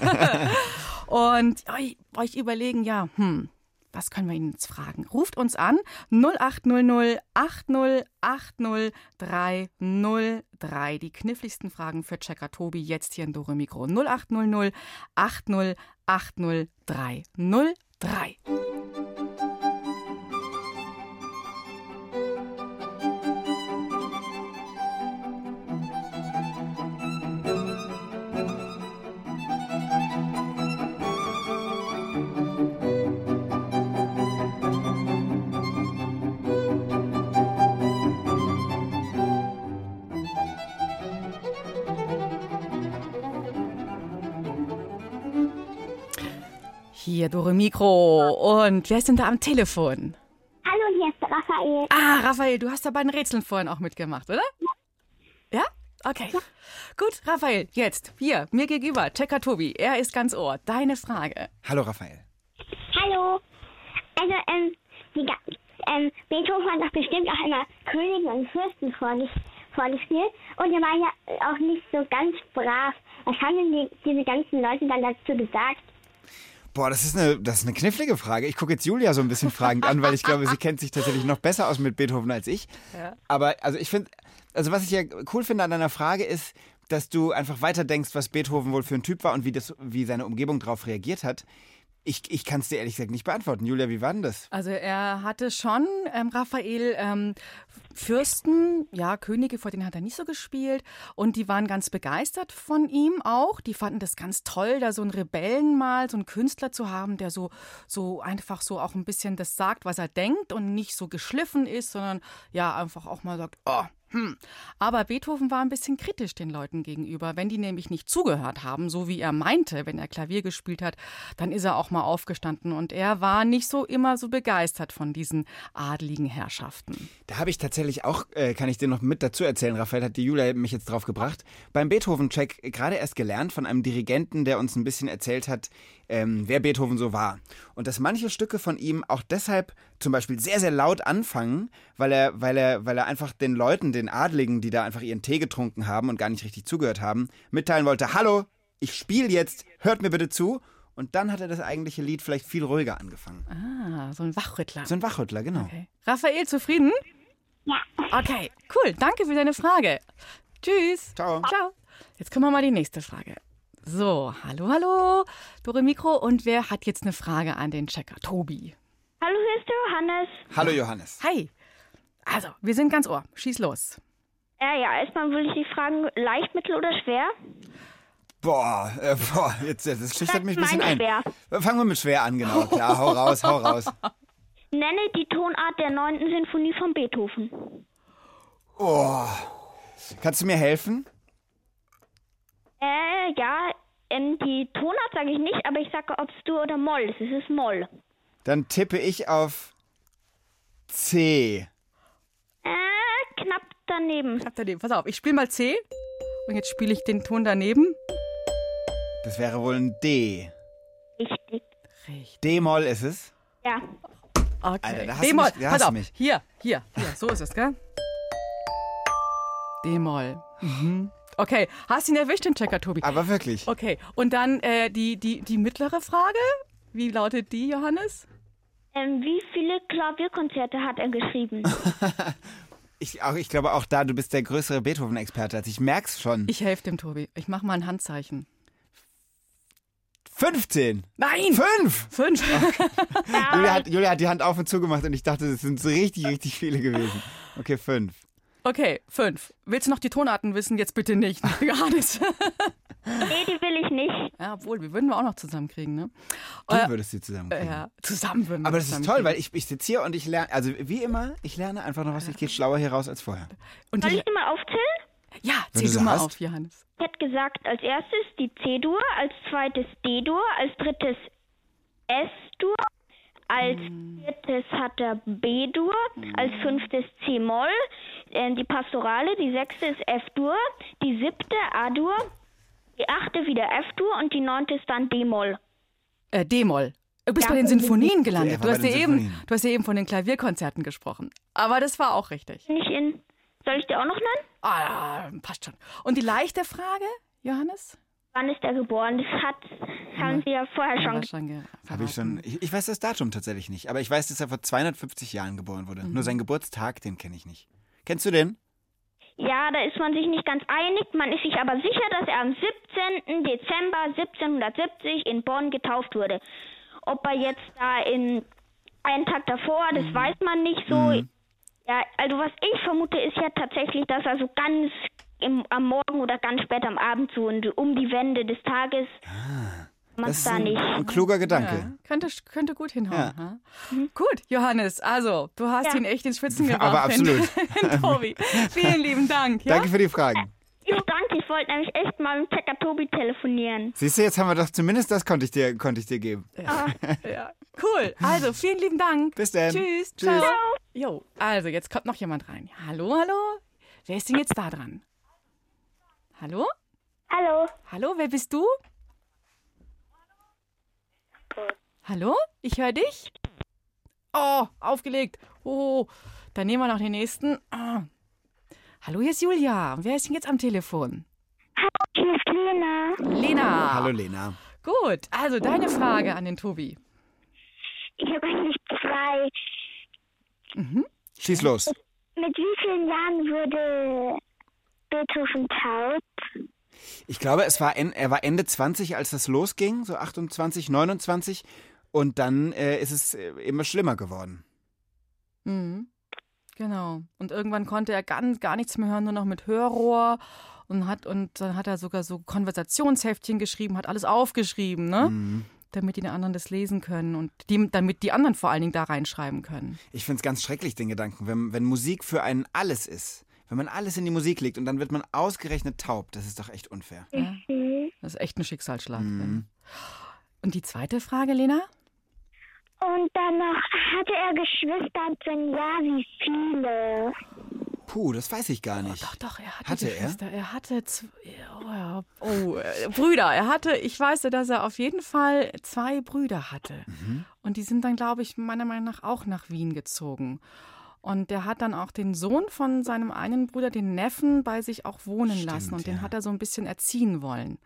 [LAUGHS] und euch, euch überlegen, ja, hm, was können wir ihn jetzt fragen? Ruft uns an 0800 80 80 303. Die kniffligsten Fragen für Checker Tobi jetzt hier in Dore Mikro 0800 80 80 303. Hier Dore Mikro. Und wer ist denn da am Telefon? Hallo, hier ist Raphael. Ah, Raphael, du hast da bei den Rätseln vorhin auch mitgemacht, oder? Ja? Okay. Gut, Raphael, jetzt, hier, mir gegenüber, Checker Tobi, er ist ganz Ohr. Deine Frage. Hallo Raphael. Hallo. Also, ähm, die, ähm, Beethoven hat doch bestimmt auch immer Königen und Fürsten vorges vorgespielt. Und er war ja auch nicht so ganz brav. Was haben denn die, diese ganzen Leute dann dazu gesagt? Boah, das ist, eine, das ist eine knifflige Frage. Ich gucke jetzt Julia so ein bisschen fragend an, weil ich glaube, sie kennt sich tatsächlich noch besser aus mit Beethoven als ich. Ja. Aber also ich finde, also was ich ja cool finde an deiner Frage ist, dass du einfach weiter denkst, was Beethoven wohl für ein Typ war und wie, das, wie seine Umgebung darauf reagiert hat. Ich, ich kann es dir ehrlich gesagt nicht beantworten. Julia, wie war denn das? Also er hatte schon, ähm, Raphael, ähm, Fürsten, ja, Könige, vor denen hat er nicht so gespielt. Und die waren ganz begeistert von ihm auch. Die fanden das ganz toll, da so einen Rebellen mal, so einen Künstler zu haben, der so, so einfach so auch ein bisschen das sagt, was er denkt und nicht so geschliffen ist, sondern ja, einfach auch mal sagt, oh, Hm. Aber Beethoven war ein bisschen kritisch den Leuten gegenüber. Wenn die nämlich nicht zugehört haben, so wie er meinte, wenn er Klavier gespielt hat, dann ist er auch mal aufgestanden. Und er war nicht so immer so begeistert von diesen adligen Herrschaften. Da habe ich tatsächlich auch, äh, kann ich dir noch mit dazu erzählen, Raphael hat die Julia mich jetzt drauf gebracht, beim Beethoven-Check gerade erst gelernt von einem Dirigenten, der uns ein bisschen erzählt hat, ähm, wer Beethoven so war. Und dass manche Stücke von ihm auch deshalb zum Beispiel sehr, sehr laut anfangen, weil er, weil er, weil er einfach den Leuten, den Adligen, die da einfach ihren Tee getrunken haben und gar nicht richtig zugehört haben, mitteilen wollte, hallo, ich spiele jetzt, hört mir bitte zu. Und dann hat er das eigentliche Lied vielleicht viel ruhiger angefangen. Ah, so ein Wachrüttler. So ein Wachrüttler, genau. Okay. Raphael, zufrieden? Ja. Okay, cool. Danke für deine Frage. Tschüss. Ciao. Ciao. Jetzt kommen wir mal die nächste Frage. So, hallo, hallo, Dore Mikro. Und wer hat jetzt eine Frage an den Checker? Tobi. Hallo, hier ist der Johannes. Hallo Johannes. Hi. Also, wir sind ganz ohr. Schieß los. Ja, ja, erstmal will ich Sie fragen, leicht, mittel oder schwer? Boah, äh, boah, jetzt, jetzt das schüchtert mich ein bisschen ein. schwer. Fangen wir mit schwer an, genau. Klar, hau raus, hau raus. Nenne die Tonart der neunten Sinfonie von Beethoven. Oh. Kannst du mir helfen? Äh, ja, ähm, die Tonart sage ich nicht, aber ich sage, ob es Dur oder Moll ist. Es ist Moll. Dann tippe ich auf C. Äh, knapp daneben. Knapp daneben. Pass auf, ich spiele mal C. Und jetzt spiele ich den Ton daneben. Das wäre wohl ein D. Richtig. D-Moll ist es. Ja. Okay. Alter, da hast du D-Moll. mich- da hast Pass du auf. mich. Hier, hier, hier. So ist es, gell? D-Moll. Mhm. Okay, hast ihn erwischt, den Checker, Tobi. Aber wirklich. Okay, und dann äh, die, die, die mittlere Frage. Wie lautet die, Johannes? Ähm, wie viele Klavierkonzerte hat er geschrieben? [LAUGHS] Ich, auch, ich glaube auch da, du bist der größere Beethoven-Experte als ich. Merk's schon. Ich helfe dem Tobi. Ich mache mal ein Handzeichen. 15. Nein! Fünf! Fünf. [LAUGHS] Julia hat, Julia hat die Hand auf und zugemacht und ich dachte, das sind so richtig, richtig viele gewesen. Okay, fünf. Okay, fünf. Willst du noch die Tonarten wissen? Jetzt bitte nicht, [LAUGHS] Johannes. Nee, die will ich nicht. Ja, obwohl, wir würden wir auch noch zusammenkriegen, ne? Du Äh, würdest sie zusammenkriegen. Ja, zusammen würden wir Aber das ist toll, weil ich, ich sitze hier und ich lerne, also wie immer, ich lerne einfach noch was. Ich gehe schlauer hier raus als vorher. Und Soll die, ich die mal aufzählen? ja, Wenn zieh du du mal hast. auf, Johannes. Ich hätte gesagt, als erstes die C-Dur, als zweites D-Dur, als drittes S-Dur, als viertes hat er B-Dur, als fünftes C-Moll, äh, die Pastorale, die sechste ist F-Dur, die siebte A-Dur, die achte wieder F-Dur und die neunte ist dann D-Moll. Äh, D-Moll. Du bist Ja, bei den Sinfonien gelandet. Du hast, ja eben, du hast ja eben von den Klavierkonzerten gesprochen. Aber das war auch richtig. Nicht in. Soll ich dir auch noch nennen? Ah, ja, passt schon. Und die leichte Frage, Johannes? Wann ist er geboren? Das hat, haben Sie ja vorher schon wir schon Habe ich schon. Ich, ich weiß das Datum tatsächlich nicht, aber ich weiß, dass er vor 250 Jahren geboren wurde. Nur seinen Geburtstag, den kenne ich nicht. Kennst du den? Ja, da ist man sich nicht ganz einig. Man ist sich aber sicher, dass er am 17. Dezember 1770 in Bonn getauft wurde. Ob er jetzt da in einen Tag davor, das weiß man nicht so. Ja, also was ich vermute, ist ja tatsächlich, dass er so ganz im, am Morgen oder ganz spät am Abend so und um die Wende des Tages. man Das ist da ein, nicht. ein kluger Gedanke. Ja, könnte, könnte gut hinhauen. Ja. Gut, Johannes, also, du hast Ja. ihn echt ins Schwitzen gebracht. Aber absolut. [LAUGHS] Tobi, vielen lieben Dank. Ja? Danke für die Fragen. Jo, danke, ich wollte nämlich echt mal mit Checker Tobi telefonieren. Siehst du, jetzt haben wir doch zumindest das konnte ich dir, konnte ich dir geben. Ja, [LAUGHS] cool. Also, vielen lieben Dank. Bis dann. Tschüss. Tschüss. Ciao. Jo, also, jetzt kommt noch jemand rein. Hallo, hallo. Wer ist denn jetzt da dran? Hallo? Hallo. Hallo, wer bist du? Hallo? Ich höre dich. Oh, aufgelegt. Oh, dann nehmen wir noch den nächsten. Ah. Hallo, hier ist Julia. Wer ist denn jetzt am Telefon? Hier ist Lena. Lena. Hallo Lena. Gut, also deine Frage an den Tobi. Ich habe eigentlich zwei. Schieß los. Mit wie vielen Jahren wurde Beethoven taub? Ich glaube, es war er war Ende 20, als das losging, so 28, 29. Und dann äh, ist es äh, immer schlimmer geworden. Mhm. Genau. Und irgendwann konnte er gar, gar nichts mehr hören, nur noch mit Hörrohr. Und, hat, und dann hat er sogar so Konversationsheftchen geschrieben, hat alles aufgeschrieben, ne? Mhm. Damit die anderen das lesen können und die, damit die anderen vor allen Dingen da reinschreiben können. Ich finde es ganz schrecklich, den Gedanken, wenn, wenn Musik für einen alles ist. Wenn man alles in die Musik legt und dann wird man ausgerechnet taub, das ist doch echt unfair. Mhm. Das ist echt ein Schicksalsschlag. Mhm. Und die zweite Frage, Lena? Und danach hatte er Geschwister und wenn ja, wie viele? Puh, das weiß ich gar nicht. Oh, doch, doch, er hatte, hatte Geschwister. Er? er hatte oh, oh, äh, Brüder. Er hatte, ich weiß, dass er auf jeden Fall zwei Brüder hatte. Mhm. Und die sind dann, glaube ich, meiner Meinung nach auch nach Wien gezogen. Und der hat dann auch den Sohn von seinem einen Bruder, den Neffen, bei sich auch wohnen Stimmt, lassen. Und ja. den hat er so ein bisschen erziehen wollen.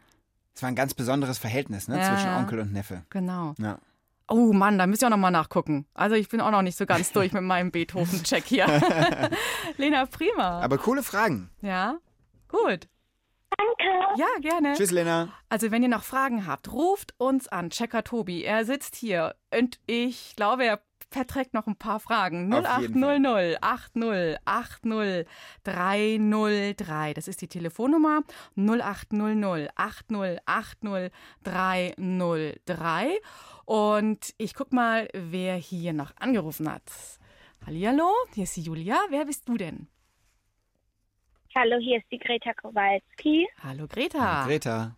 Es war ein ganz besonderes Verhältnis ne, ja, zwischen Onkel und Neffe. Genau. Ja. Oh Mann, da müsst ihr auch nochmal nachgucken. Also ich bin auch noch nicht so ganz durch mit meinem Beethoven-Check hier. [LAUGHS] Lena, prima. Aber coole Fragen. Ja, gut. Danke. Ja, gerne. Tschüss, Lena. Also, wenn ihr noch Fragen habt, ruft uns an. Checker Tobi. Er sitzt hier und ich glaube, er verträgt noch ein paar Fragen. 0800 80 80 303. Das ist die Telefonnummer. 0800 80 80 303. Und ich guck mal, wer hier noch angerufen hat. Hallihallo, hier ist die Julia. Wer bist du denn? Hallo, hier ist die Greta Kowalski. Hallo Greta. Hallo, Greta.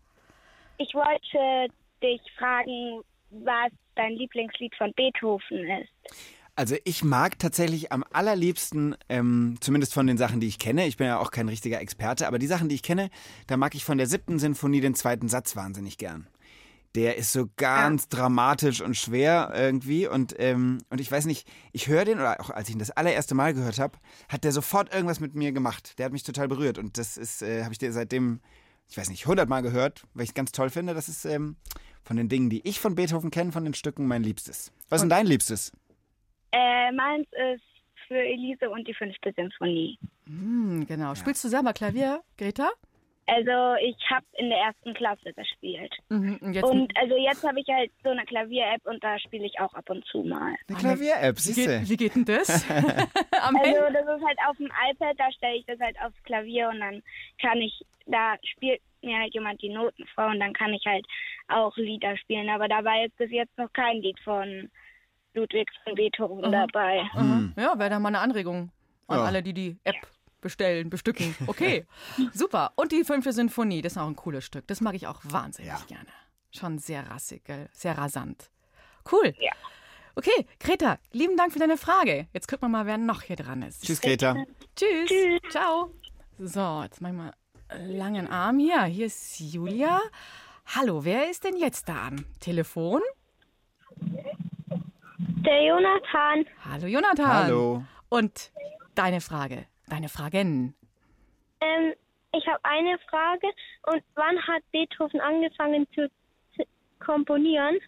Ich wollte dich fragen, was dein Lieblingslied von Beethoven ist. Also ich mag tatsächlich am allerliebsten, ähm, zumindest von den Sachen, die ich kenne, ich bin ja auch kein richtiger Experte, aber die Sachen, die ich kenne, da mag ich von der siebten Sinfonie den zweiten Satz wahnsinnig gern. Der ist so ganz ja. dramatisch und schwer irgendwie und, ähm, und ich weiß nicht, ich höre den, oder auch als ich ihn das allererste Mal gehört habe, hat der sofort irgendwas mit mir gemacht. Der hat mich total berührt und das ist, äh, habe ich dir seitdem, ich weiß nicht, hundertmal gehört, weil ich es ganz toll finde. Das ist ähm, von den Dingen, die ich von Beethoven kenne, von den Stücken mein Liebstes. Was ist denn dein Liebstes? Äh, meins ist für Elise und die fünfte Symphonie. Hm, genau. Spielst du selber Klavier, Greta? Also ich habe in der ersten Klasse gespielt. Mhm, und, und, also jetzt habe ich halt so eine Klavier-App und da spiele ich auch ab und zu mal. Eine Klavier-App, siehst du? Wie, wie geht denn das? [LAUGHS] [LAUGHS] also das ist halt auf dem iPad, da stelle ich das halt aufs Klavier und dann kann ich, da spielt mir halt jemand die Noten vor und dann kann ich halt auch Lieder spielen. Aber da war jetzt bis jetzt noch kein Lied von Ludwig von Beethoven mhm. dabei. Mhm. Ja, wäre da mal eine Anregung an ja. alle, die die App bestellen, bestücken. [LAUGHS] Okay, super. Und die fünfte Sinfonie, das ist auch ein cooles Stück. Das mag ich auch wahnsinnig ja. gerne. Schon sehr rassig, gell? sehr rasant. Cool. Ja. Okay, Greta, lieben Dank für deine Frage. Jetzt gucken wir mal, wer noch hier dran ist. Tschüss, Greta. Tschüss. Tschüss. Ciao. So, jetzt mach ich mal langen Arm hier. Hier ist Julia. Hallo, wer ist denn jetzt da am Telefon? Der Jonathan. Hallo, Jonathan. Hallo. Und deine Frage? Deine Fragen? Ähm, ich habe eine Frage. Und wann hat Beethoven angefangen zu, zu komponieren?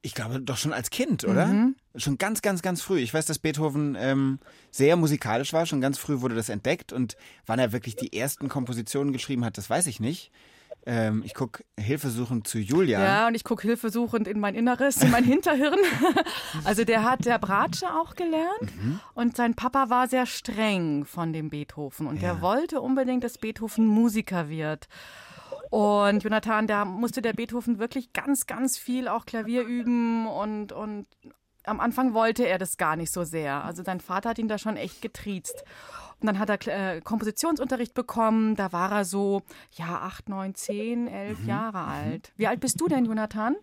Ich glaube doch schon als Kind, oder? Mhm. Schon ganz, ganz, ganz früh. Ich weiß, dass Beethoven ähm, sehr musikalisch war. Schon ganz früh wurde das entdeckt. Und wann er wirklich die ersten Kompositionen geschrieben hat, das weiß ich nicht. Ähm, ich gucke hilfesuchend zu Julia. Ja, und ich gucke hilfesuchend in mein Inneres, in mein [LAUGHS] Hinterhirn. also der hat der Bratsche auch gelernt mhm. und sein Papa war sehr streng von dem Beethoven und ja. der wollte unbedingt, dass Beethoven Musiker wird. Und Jonathan, da musste der Beethoven wirklich ganz, ganz viel auch Klavier üben und, und am Anfang wollte er das gar nicht so sehr. Also sein Vater hat ihn da schon echt getriezt. Und dann hat er äh, Kompositionsunterricht bekommen. Da war er so, ja, acht, neun, zehn, elf mhm. Jahre mhm. alt. Wie alt bist du denn, Jonathan?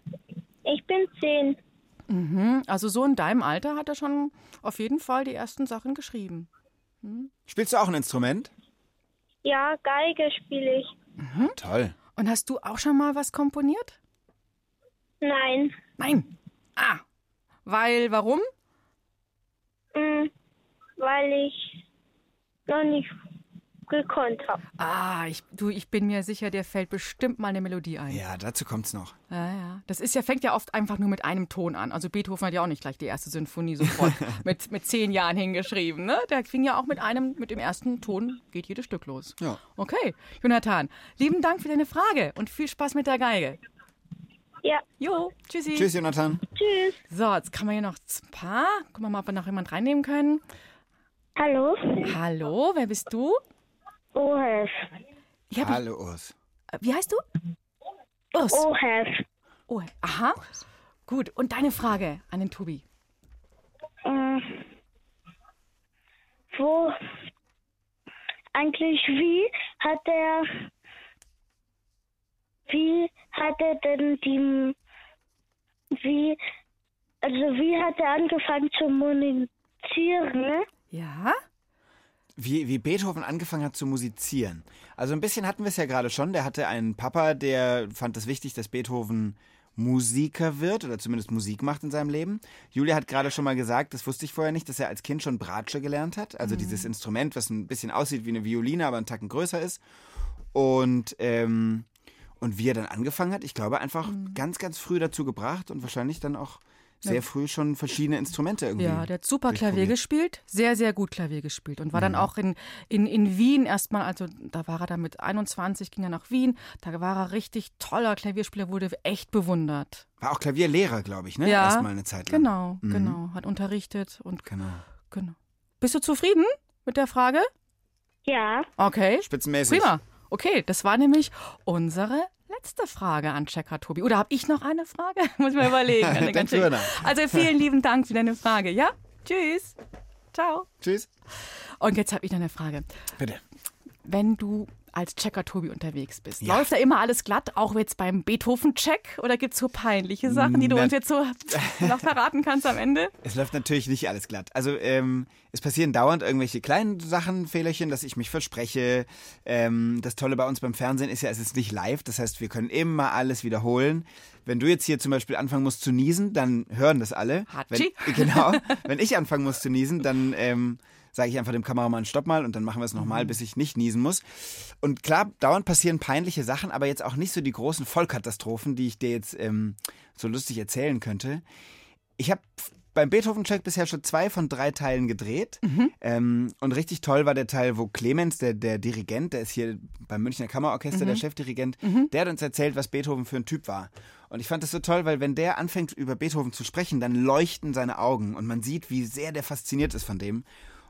Ich bin zehn. Mhm. Also so in deinem Alter hat er schon auf jeden Fall die ersten Sachen geschrieben. Mhm. Spielst du auch ein Instrument? Ja, Geige spiele ich. Mhm. Toll. Und hast du auch schon mal was komponiert? Nein. Nein. Ah. Weil, warum? Mhm, weil ich noch nicht gekonnt habe. Ah, ich, du, ich bin mir sicher, der fällt bestimmt mal eine Melodie ein. Ja, dazu kommt's noch. Ja, ja. Das ist ja, fängt ja oft einfach nur mit einem Ton an. Also Beethoven hat ja auch nicht gleich die erste Sinfonie sofort [LAUGHS] mit, mit zehn Jahren hingeschrieben. Ne? Der fing ja auch mit einem, mit dem ersten Ton geht jedes Stück los. Ja. Okay, Jonathan, lieben Dank für deine Frage und viel Spaß mit der Geige. Ja. Jo, tschüssi. Tschüss, Jonathan. Tschüss. So, jetzt kann man hier noch ein paar. Gucken wir mal, ob wir noch jemand reinnehmen können. Hallo. Hallo, wer bist du? Urs. Ja, Hallo, Urs. Wie heißt du? Urs. Urs. Oh, aha. Gut, und deine Frage an den Tobi? Äh, wo eigentlich, wie hat er, wie hat er denn die, wie, also wie hat er angefangen zu musizieren, ne? Ja? Wie, wie Beethoven angefangen hat zu musizieren. Also ein bisschen hatten wir es ja gerade schon. Der hatte einen Papa, der fand es wichtig, dass Beethoven Musiker wird oder zumindest Musik macht in seinem Leben. Julia hat gerade schon mal gesagt, das wusste ich vorher nicht, dass er als Kind schon Bratsche gelernt hat. Also mhm. dieses Instrument, was ein bisschen aussieht wie eine Violine, aber einen Tacken größer ist. Und, ähm, und wie er dann angefangen hat, ich glaube einfach mhm. ganz, ganz früh dazu gebracht und wahrscheinlich dann auch sehr früh schon verschiedene Instrumente irgendwie. Ja, der hat super Klavier gespielt, sehr, sehr gut Klavier gespielt und war mhm. dann auch in, in, in Wien erstmal, also da war er dann mit 21, ging er nach Wien, da war er richtig toller Klavierspieler, wurde echt bewundert. War auch Klavierlehrer, glaube ich, ne? Ja, erstmal eine Zeit lang. Genau, mhm. genau, hat unterrichtet und genau. genau. Bist du zufrieden mit der Frage? Ja. Okay. Spitzenmäßig. Prima. Okay, das war nämlich unsere letzte Frage an Checker Tobi. Oder habe ich noch eine Frage? [LAUGHS] Muss ich mal überlegen. [LAUGHS] also vielen lieben Dank für deine Frage. Ja? Tschüss. Ciao. Tschüss. Und jetzt habe ich noch eine Frage. Bitte. Wenn du als Checker Tobi unterwegs bist. Ja. Läuft da immer alles glatt, auch jetzt beim Beethoven-Check? Oder gibt es so peinliche Sachen, die du uns jetzt so [LAUGHS] noch verraten kannst am Ende? Es läuft natürlich nicht alles glatt. Also ähm, es passieren dauernd irgendwelche kleinen Sachen, Fehlerchen, dass ich mich verspreche. Ähm, das Tolle bei uns beim Fernsehen ist ja, es ist nicht live. Das heißt, wir können immer alles wiederholen. Wenn du jetzt hier zum Beispiel anfangen musst zu niesen, dann hören das alle. Hatschi. Wenn, genau. Wenn ich anfangen muss zu niesen, dann... Ähm, sage ich einfach dem Kameramann, stopp mal und dann machen wir es nochmal, mhm. bis ich nicht niesen muss. Und klar, dauernd passieren peinliche Sachen, aber jetzt auch nicht so die großen Vollkatastrophen, die ich dir jetzt ähm, so lustig erzählen könnte. Ich habe beim Beethoven-Check bisher schon zwei von drei Teilen gedreht. Mhm. Ähm, und richtig toll war der Teil, wo Clemens, der, der Dirigent, der ist hier beim Münchner Kammerorchester, mhm. der Chefdirigent, mhm. der hat uns erzählt, was Beethoven für ein Typ war. Und ich fand das so toll, weil wenn der anfängt, über Beethoven zu sprechen, dann leuchten seine Augen und man sieht, wie sehr der fasziniert ist von dem.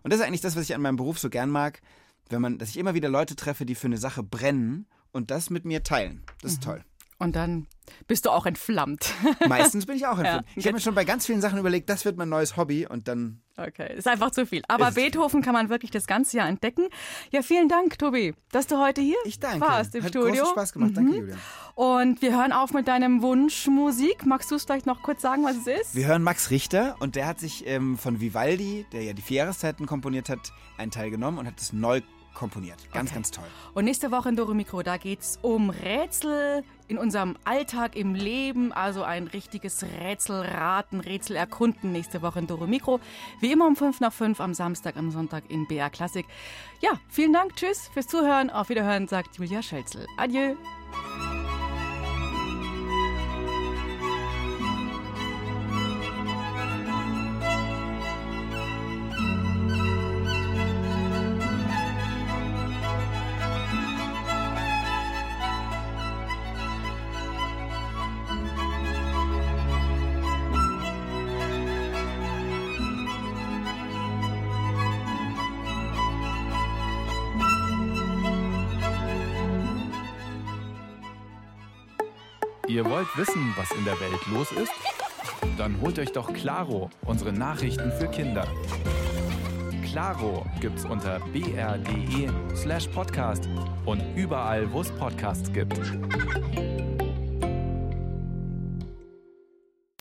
Und das ist eigentlich das, was ich an meinem Beruf so gern mag, wenn man, dass ich immer wieder Leute treffe, die für eine Sache brennen und das mit mir teilen. Das ist mhm. toll. Und dann bist du auch entflammt. [LAUGHS] Meistens bin ich auch entflammt. Ja. Ich habe mir schon bei ganz vielen Sachen überlegt, das wird mein neues Hobby und dann. Okay, ist einfach zu viel. Aber Beethoven kann man wirklich das ganze Jahr entdecken. Ja, vielen Dank, Tobi, dass du heute hier ich danke. warst im Hat Studio. Hat Spaß gemacht. Mhm. Danke, Julian. Und wir hören auf mit deinem Wunsch Musik. Magst du es vielleicht noch kurz sagen, was es ist? Wir hören Max Richter und der hat sich ähm, von Vivaldi, der ja die vier Jahreszeiten komponiert hat, einen Teil genommen und hat es neu komponiert. Ganz, okay. ganz toll. Und nächste Woche in Doro Mikro, da geht es um Rätsel in unserem Alltag, im Leben. Also ein richtiges Rätselraten, Rätsel erkunden nächste Woche in Doro Mikro. Wie immer um 5 nach 5 am Samstag, am Sonntag in BR Klassik. Ja, vielen Dank, tschüss fürs Zuhören. Auf Wiederhören, sagt Julia Schölzel. Adieu. Ihr wollt wissen, was in der Welt los ist? Dann holt euch doch Claro, unsere Nachrichten für Kinder. Claro gibt's unter br.de slash podcast und überall, wo es Podcasts gibt.